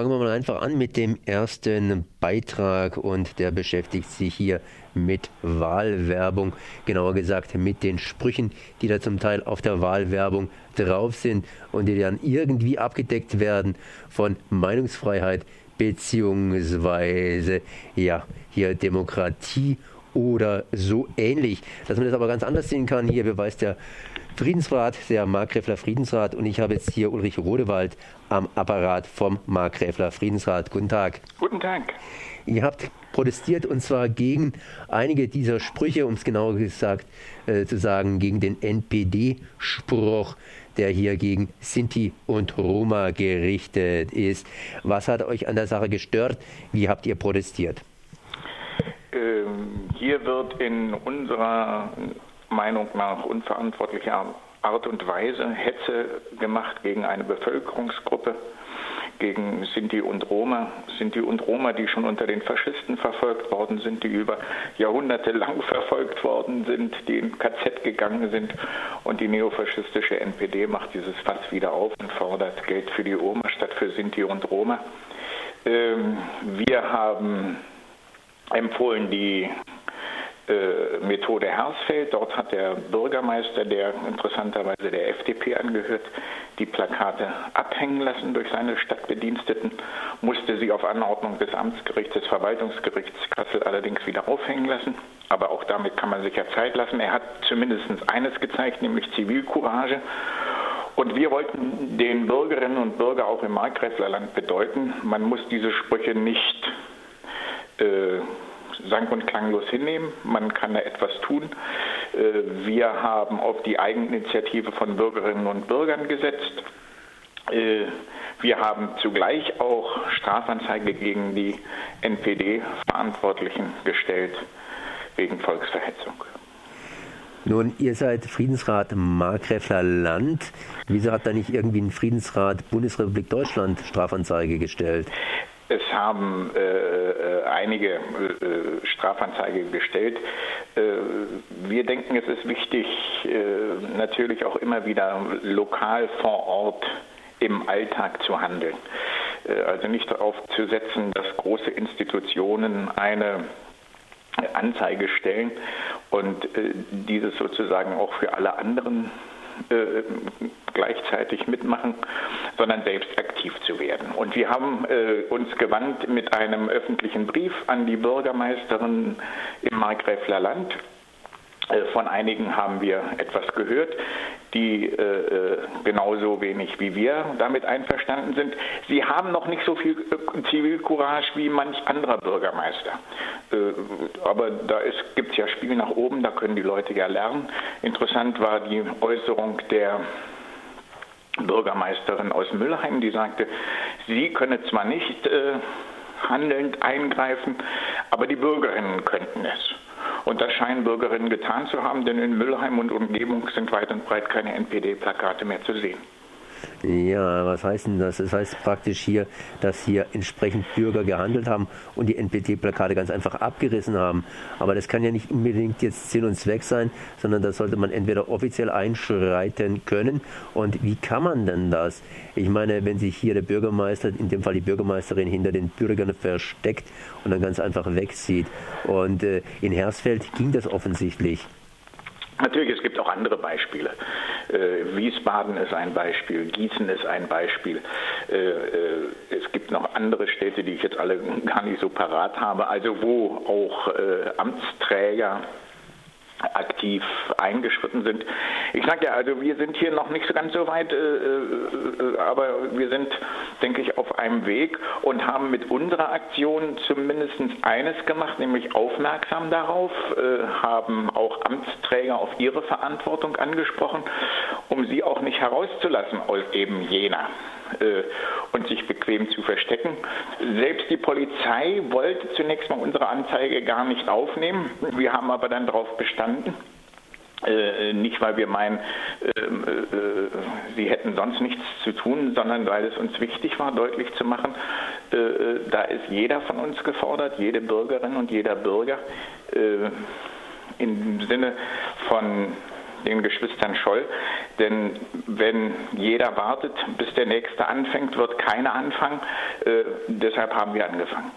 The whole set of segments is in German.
Fangen wir mal einfach an mit dem ersten Beitrag und der beschäftigt sich hier mit Wahlwerbung, genauer gesagt mit den Sprüchen, die da zum Teil auf der Wahlwerbung drauf sind und die dann irgendwie abgedeckt werden von Meinungsfreiheit beziehungsweise ja hier Demokratie oder so ähnlich. Dass man das aber ganz anders sehen kann, hier beweist der Friedensrat, der Markgräfler Friedensrat und ich habe jetzt hier Ulrich Rodewald am Apparat vom Markgräfler Friedensrat. Guten Tag. Guten Tag. Ihr habt protestiert und zwar gegen einige dieser Sprüche, um es genauer gesagt äh, zu sagen, gegen den NPD-Spruch, der hier gegen Sinti und Roma gerichtet ist. Was hat euch an der Sache gestört? Wie habt ihr protestiert? Ähm, hier wird in unserer Meinung nach unverantwortlicher Art und Weise Hetze gemacht gegen eine Bevölkerungsgruppe, gegen Sinti und Roma. Sinti und Roma, die schon unter den Faschisten verfolgt worden sind, die über Jahrhunderte lang verfolgt worden sind, die in KZ gegangen sind. Und die neofaschistische NPD macht dieses Fass wieder auf und fordert Geld für die Roma statt für Sinti und Roma. Ähm, wir haben empfohlen, die äh, Methode Hersfeld. Dort hat der Bürgermeister, der interessanterweise der FDP angehört, die Plakate abhängen lassen durch seine Stadtbediensteten, musste sie auf Anordnung des Amtsgerichts, des Verwaltungsgerichts Kassel allerdings wieder aufhängen lassen. Aber auch damit kann man sich ja Zeit lassen. Er hat zumindest eines gezeigt, nämlich Zivilcourage. Und wir wollten den Bürgerinnen und Bürgern auch im Markgräflerland bedeuten, man muss diese Sprüche nicht äh, sang- und klanglos hinnehmen. Man kann da etwas tun. Äh, wir haben auf die Eigeninitiative von Bürgerinnen und Bürgern gesetzt. Äh, wir haben zugleich auch Strafanzeige gegen die NPD-Verantwortlichen gestellt wegen Volksverhetzung. Nun, ihr seid Friedensrat Markgräfler Land. Wieso hat da nicht irgendwie ein Friedensrat Bundesrepublik Deutschland Strafanzeige gestellt? Es haben äh, äh, einige äh, Strafanzeige gestellt. Äh, wir denken, es ist wichtig, äh, natürlich auch immer wieder lokal vor Ort im Alltag zu handeln. Äh, also nicht darauf zu setzen, dass große Institutionen eine Anzeige stellen und dieses sozusagen auch für alle anderen äh, gleichzeitig mitmachen, sondern selbst aktiv zu werden. Und wir haben äh, uns gewandt mit einem öffentlichen Brief an die Bürgermeisterin im Markgräfler Land von einigen haben wir etwas gehört, die äh, äh, genauso wenig wie wir damit einverstanden sind. Sie haben noch nicht so viel äh, Zivilcourage wie manch anderer Bürgermeister. Äh, aber da gibt es ja Spiel nach oben, da können die Leute ja lernen. Interessant war die Äußerung der Bürgermeisterin aus Müllheim, die sagte, sie könne zwar nicht äh, handelnd eingreifen, aber die Bürgerinnen könnten es. Und das scheinen Bürgerinnen getan zu haben, denn in Müllheim und Umgebung sind weit und breit keine NPD-Plakate mehr zu sehen. Ja, was heißt denn das? Das heißt praktisch hier, dass hier entsprechend Bürger gehandelt haben und die NPD-Plakate ganz einfach abgerissen haben. Aber das kann ja nicht unbedingt jetzt Sinn und Zweck sein, sondern da sollte man entweder offiziell einschreiten können. Und wie kann man denn das? Ich meine, wenn sich hier der Bürgermeister, in dem Fall die Bürgermeisterin, hinter den Bürgern versteckt und dann ganz einfach wegzieht. Und äh, in Hersfeld ging das offensichtlich. Natürlich, es gibt auch andere Beispiele. Äh, Wiesbaden ist ein Beispiel, Gießen ist ein Beispiel. Äh, äh, es gibt noch andere Städte, die ich jetzt alle gar nicht so parat habe, also wo auch äh, Amtsträger aktiv eingeschritten sind. Ich sage ja, also wir sind hier noch nicht so ganz so weit, äh, äh, aber wir sind, denke ich, auf einem Weg und haben mit unserer Aktion zumindest eines gemacht, nämlich aufmerksam darauf, äh, haben auch Amtsträger auf ihre Verantwortung angesprochen, um sie auch nicht herauszulassen aus eben jener äh, und sich bequem zu verstecken. Selbst die Polizei wollte zunächst mal unsere Anzeige gar nicht aufnehmen. Wir haben aber dann darauf bestanden. Äh, nicht, weil wir meinen, äh, äh, sie hätten sonst nichts zu tun, sondern weil es uns wichtig war, deutlich zu machen, äh, äh, da ist jeder von uns gefordert, jede Bürgerin und jeder Bürger im Sinne von den Geschwistern Scholl. Denn wenn jeder wartet, bis der Nächste anfängt, wird keiner anfangen. Äh, deshalb haben wir angefangen.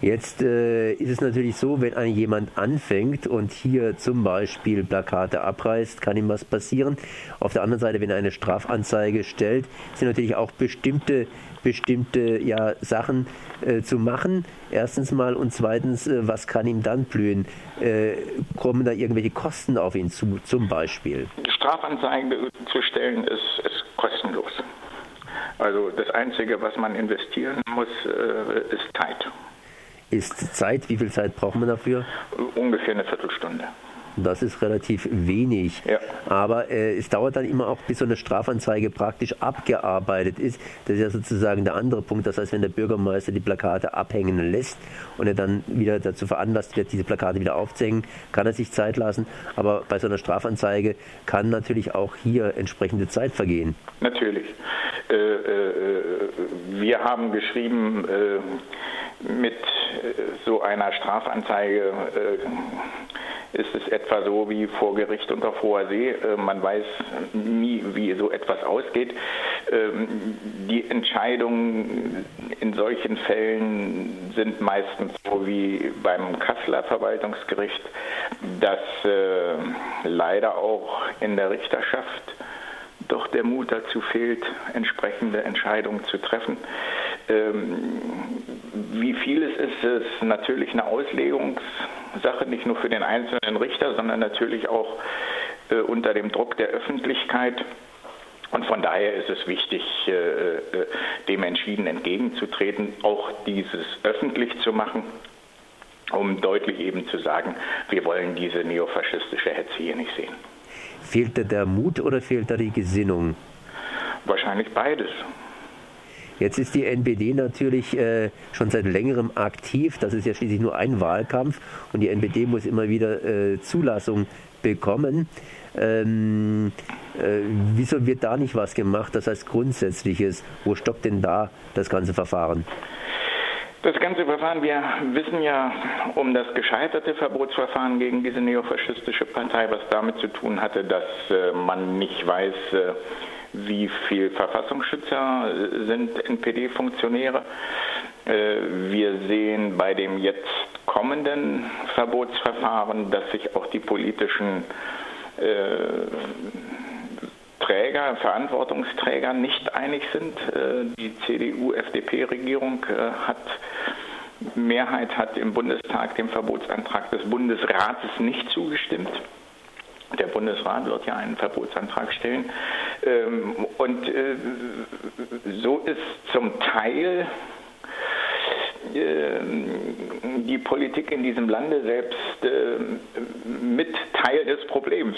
Jetzt äh, ist es natürlich so, wenn ein jemand anfängt und hier zum Beispiel Plakate abreißt, kann ihm was passieren. Auf der anderen Seite, wenn er eine Strafanzeige stellt, sind natürlich auch bestimmte bestimmte ja, Sachen äh, zu machen. Erstens mal und zweitens, äh, was kann ihm dann blühen? Äh, kommen da irgendwelche Kosten auf ihn zu, zum Beispiel? Strafanzeige zu stellen ist, ist kostenlos. Also das Einzige, was man investieren muss, äh, ist Zeit ist Zeit. Wie viel Zeit braucht man dafür? Ungefähr eine Viertelstunde. Das ist relativ wenig. Ja. Aber äh, es dauert dann immer auch, bis so eine Strafanzeige praktisch abgearbeitet ist. Das ist ja sozusagen der andere Punkt. Das heißt, wenn der Bürgermeister die Plakate abhängen lässt und er dann wieder dazu veranlasst wird, diese Plakate wieder aufzuhängen, kann er sich Zeit lassen. Aber bei so einer Strafanzeige kann natürlich auch hier entsprechende Zeit vergehen. Natürlich. Äh, äh, wir haben geschrieben, äh, mit so einer Strafanzeige äh, ist es etwa so wie vor Gericht unter hoher See. Äh, man weiß nie, wie so etwas ausgeht. Ähm, die Entscheidungen in solchen Fällen sind meistens so wie beim Kasseler Verwaltungsgericht, dass äh, leider auch in der Richterschaft doch der Mut dazu fehlt, entsprechende Entscheidungen zu treffen. Ähm, wie viel es ist, ist natürlich eine Auslegungssache, nicht nur für den einzelnen Richter, sondern natürlich auch äh, unter dem Druck der Öffentlichkeit. Und von daher ist es wichtig, äh, äh, dem entschieden entgegenzutreten, auch dieses öffentlich zu machen, um deutlich eben zu sagen, wir wollen diese neofaschistische Hetze hier nicht sehen. Fehlt da der Mut oder fehlt da die Gesinnung? Wahrscheinlich beides. Jetzt ist die NPD natürlich äh, schon seit längerem aktiv. Das ist ja schließlich nur ein Wahlkampf und die NPD muss immer wieder äh, Zulassung bekommen. Ähm, äh, wieso wird da nicht was gemacht? Das heißt Grundsätzliches. Wo stoppt denn da das ganze Verfahren? Das ganze Verfahren, wir wissen ja um das gescheiterte Verbotsverfahren gegen diese neofaschistische Partei, was damit zu tun hatte, dass äh, man nicht weiß, äh, wie viel Verfassungsschützer sind NPD-Funktionäre. Äh, wir sehen bei dem jetzt kommenden Verbotsverfahren, dass sich auch die politischen äh, Träger, Verantwortungsträger nicht einig sind. Äh, die CDU-FDP-Regierung hat Mehrheit hat im Bundestag dem Verbotsantrag des Bundesrates nicht zugestimmt. Der Bundesrat wird ja einen Verbotsantrag stellen. Ähm, und äh, so ist zum Teil ähm, die Politik in diesem Lande selbst mit Teil des Problems.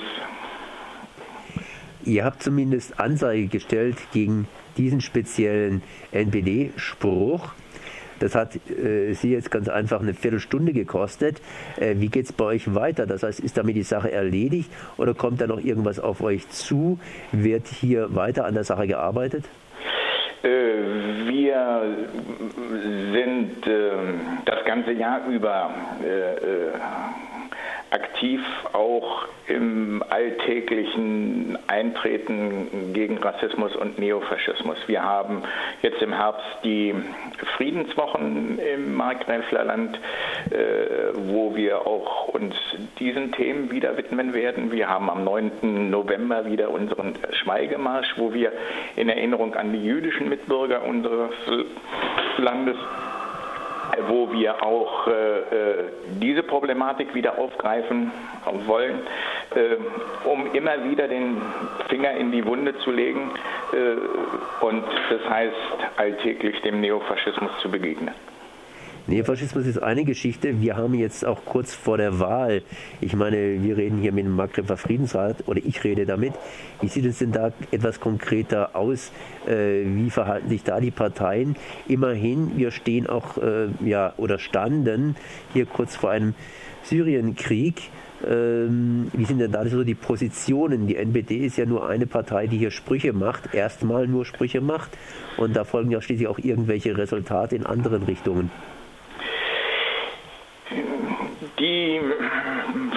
Ihr habt zumindest Anzeige gestellt gegen diesen speziellen NPD-Spruch. Das hat äh, Sie jetzt ganz einfach eine Viertelstunde gekostet. Äh, wie geht es bei euch weiter? Das heißt, ist damit die Sache erledigt oder kommt da noch irgendwas auf euch zu? Wird hier weiter an der Sache gearbeitet? Äh, wir sind ähm, das ganze Jahr über äh, äh, aktiv auch im alltäglichen Eintreten gegen Rassismus und Neofaschismus. Wir haben jetzt im Herbst die Friedenswochen im Markgräflerland, äh, wo wir auch uns diesen Themen wieder widmen werden. Wir haben am 9. November wieder unseren Schweigemarsch, wo wir in Erinnerung an die jüdischen Mitbürger unseres Landes wo wir auch äh, äh, diese Problematik wieder aufgreifen wollen, äh, um immer wieder den Finger in die Wunde zu legen und das heißt alltäglich dem Neofaschismus zu begegnen. Neofaschismus ist eine Geschichte. Wir haben jetzt auch kurz vor der Wahl, ich meine, wir reden hier mit dem Maghreb Friedensrat oder ich rede damit. Wie sieht es denn da etwas konkreter aus? Äh, wie verhalten sich da die Parteien? Immerhin, wir stehen auch, äh, ja, oder standen hier kurz vor einem Syrienkrieg. Ähm, wie sind denn da so die Positionen? Die NPD ist ja nur eine Partei, die hier Sprüche macht, erstmal nur Sprüche macht. Und da folgen ja schließlich auch irgendwelche Resultate in anderen Richtungen die,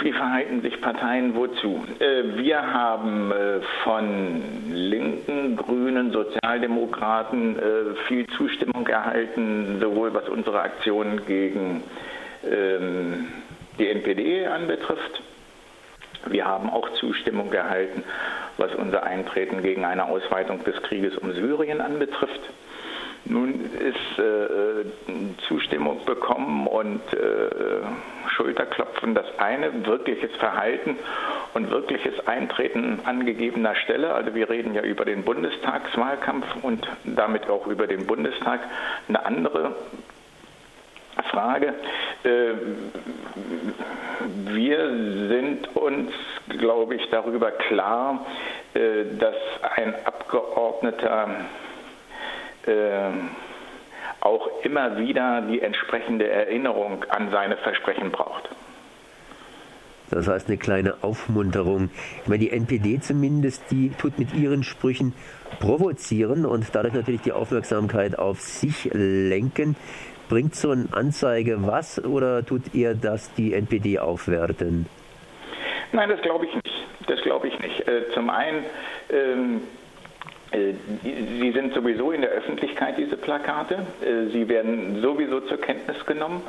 wie verhalten sich Parteien wozu? Äh, wir haben äh, von Linken, Grünen, Sozialdemokraten äh, viel Zustimmung erhalten, sowohl was unsere Aktionen gegen ähm, die NPD anbetrifft. Wir haben auch Zustimmung erhalten, was unser Eintreten gegen eine Ausweitung des Krieges um Syrien anbetrifft. Nun ist äh, Zustimmung bekommen und äh, Schulterklopfen das eine, wirkliches Verhalten und wirkliches Eintreten angegebener Stelle. Also wir reden ja über den Bundestagswahlkampf und damit auch über den Bundestag. Eine andere Frage. Äh, wir sind uns, glaube ich, darüber klar, äh, dass ein Abgeordneter äh, auch immer wieder die entsprechende Erinnerung an seine Versprechen braucht. Das heißt eine kleine Aufmunterung. Ich meine, die NPD zumindest, die tut mit ihren Sprüchen provozieren und dadurch natürlich die Aufmerksamkeit auf sich lenken. Bringt so eine Anzeige was oder tut ihr das die NPD aufwerten? Nein, das glaube ich nicht. Das glaube ich nicht. Äh, zum einen ähm, äh, sie sind sowieso in der Öffentlichkeit, diese Plakate. Äh, sie werden sowieso zur Kenntnis genommen.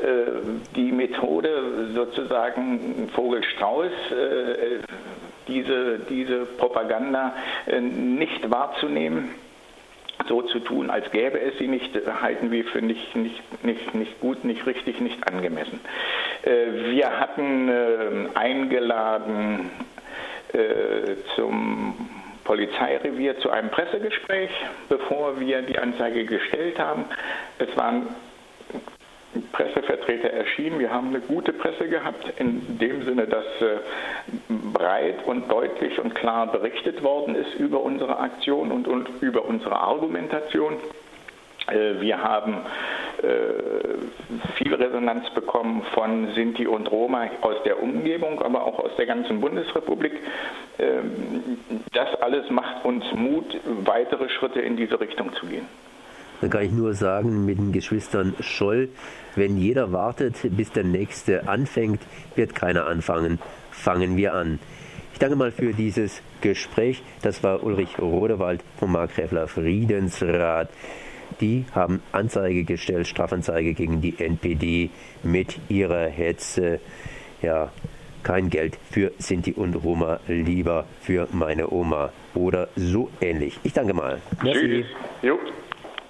Äh, die Methode sozusagen Vogelstrauß, diese, diese Propaganda nicht wahrzunehmen, so zu tun, als gäbe es sie nicht, halten wir für nicht, nicht, nicht, nicht gut, nicht richtig, nicht angemessen. Wir hatten eingeladen zum Polizeirevier zu einem Pressegespräch, bevor wir die Anzeige gestellt haben. Es waren Pressevertreter erschienen. Wir haben eine gute Presse gehabt, in dem Sinne, dass äh, breit und deutlich und klar berichtet worden ist über unsere Aktion und, über unsere Argumentation. Äh, wir haben viel Resonanz bekommen von Sinti und Roma aus der Umgebung, aber auch aus der ganzen Bundesrepublik. Ähm, das alles macht uns Mut, weitere Schritte in diese Richtung zu gehen. Dann kann ich nur sagen, mit den Geschwistern Scholl, wenn jeder wartet, bis der Nächste anfängt, wird keiner anfangen. Fangen wir an. Ich danke mal für dieses Gespräch. Das war Ulrich Rodewald vom Markgräfler Friedensrat. Die haben Anzeige gestellt, Strafanzeige gegen die NPD mit ihrer Hetze. Ja, kein Geld für Sinti und Roma, lieber für meine Oma oder so ähnlich. Ich danke mal. Merci. Tschüss. Jo.